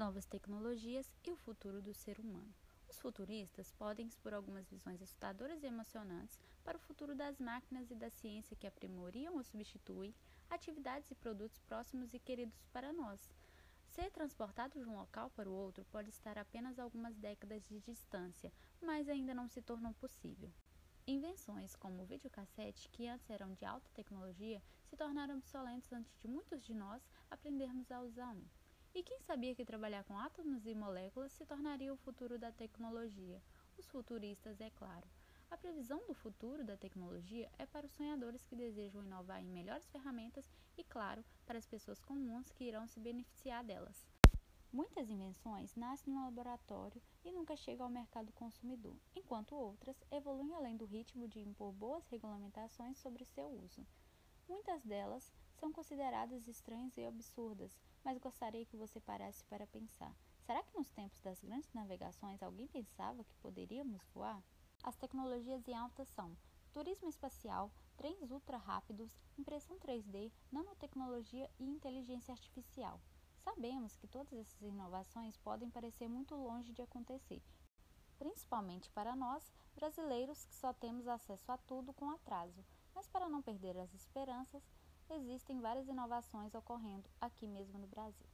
novas tecnologias e o futuro do ser humano. Os futuristas podem expor algumas visões assustadoras e emocionantes para o futuro das máquinas e da ciência que aprimoriam ou substituem atividades e produtos próximos e queridos para nós. Ser transportado de um local para o outro pode estar apenas algumas décadas de distância, mas ainda não se tornou possível. Invenções como o videocassete, que antes eram de alta tecnologia, se tornaram obsoletos antes de muitos de nós aprendermos a usar um. E quem sabia que trabalhar com átomos e moléculas se tornaria o futuro da tecnologia? Os futuristas, é claro. A previsão do futuro da tecnologia é para os sonhadores que desejam inovar em melhores ferramentas e, claro, para as pessoas comuns que irão se beneficiar delas. Muitas invenções nascem no laboratório e nunca chegam ao mercado consumidor, enquanto outras evoluem além do ritmo de impor boas regulamentações sobre seu uso. Muitas delas são consideradas estranhas e absurdas, mas gostaria que você parasse para pensar: será que nos tempos das grandes navegações alguém pensava que poderíamos voar? As tecnologias em alta são turismo espacial, trens ultra rápidos, impressão 3D, nanotecnologia e inteligência artificial. Sabemos que todas essas inovações podem parecer muito longe de acontecer, principalmente para nós, brasileiros que só temos acesso a tudo com atraso. Mas para não perder as esperanças, existem várias inovações ocorrendo aqui mesmo no Brasil.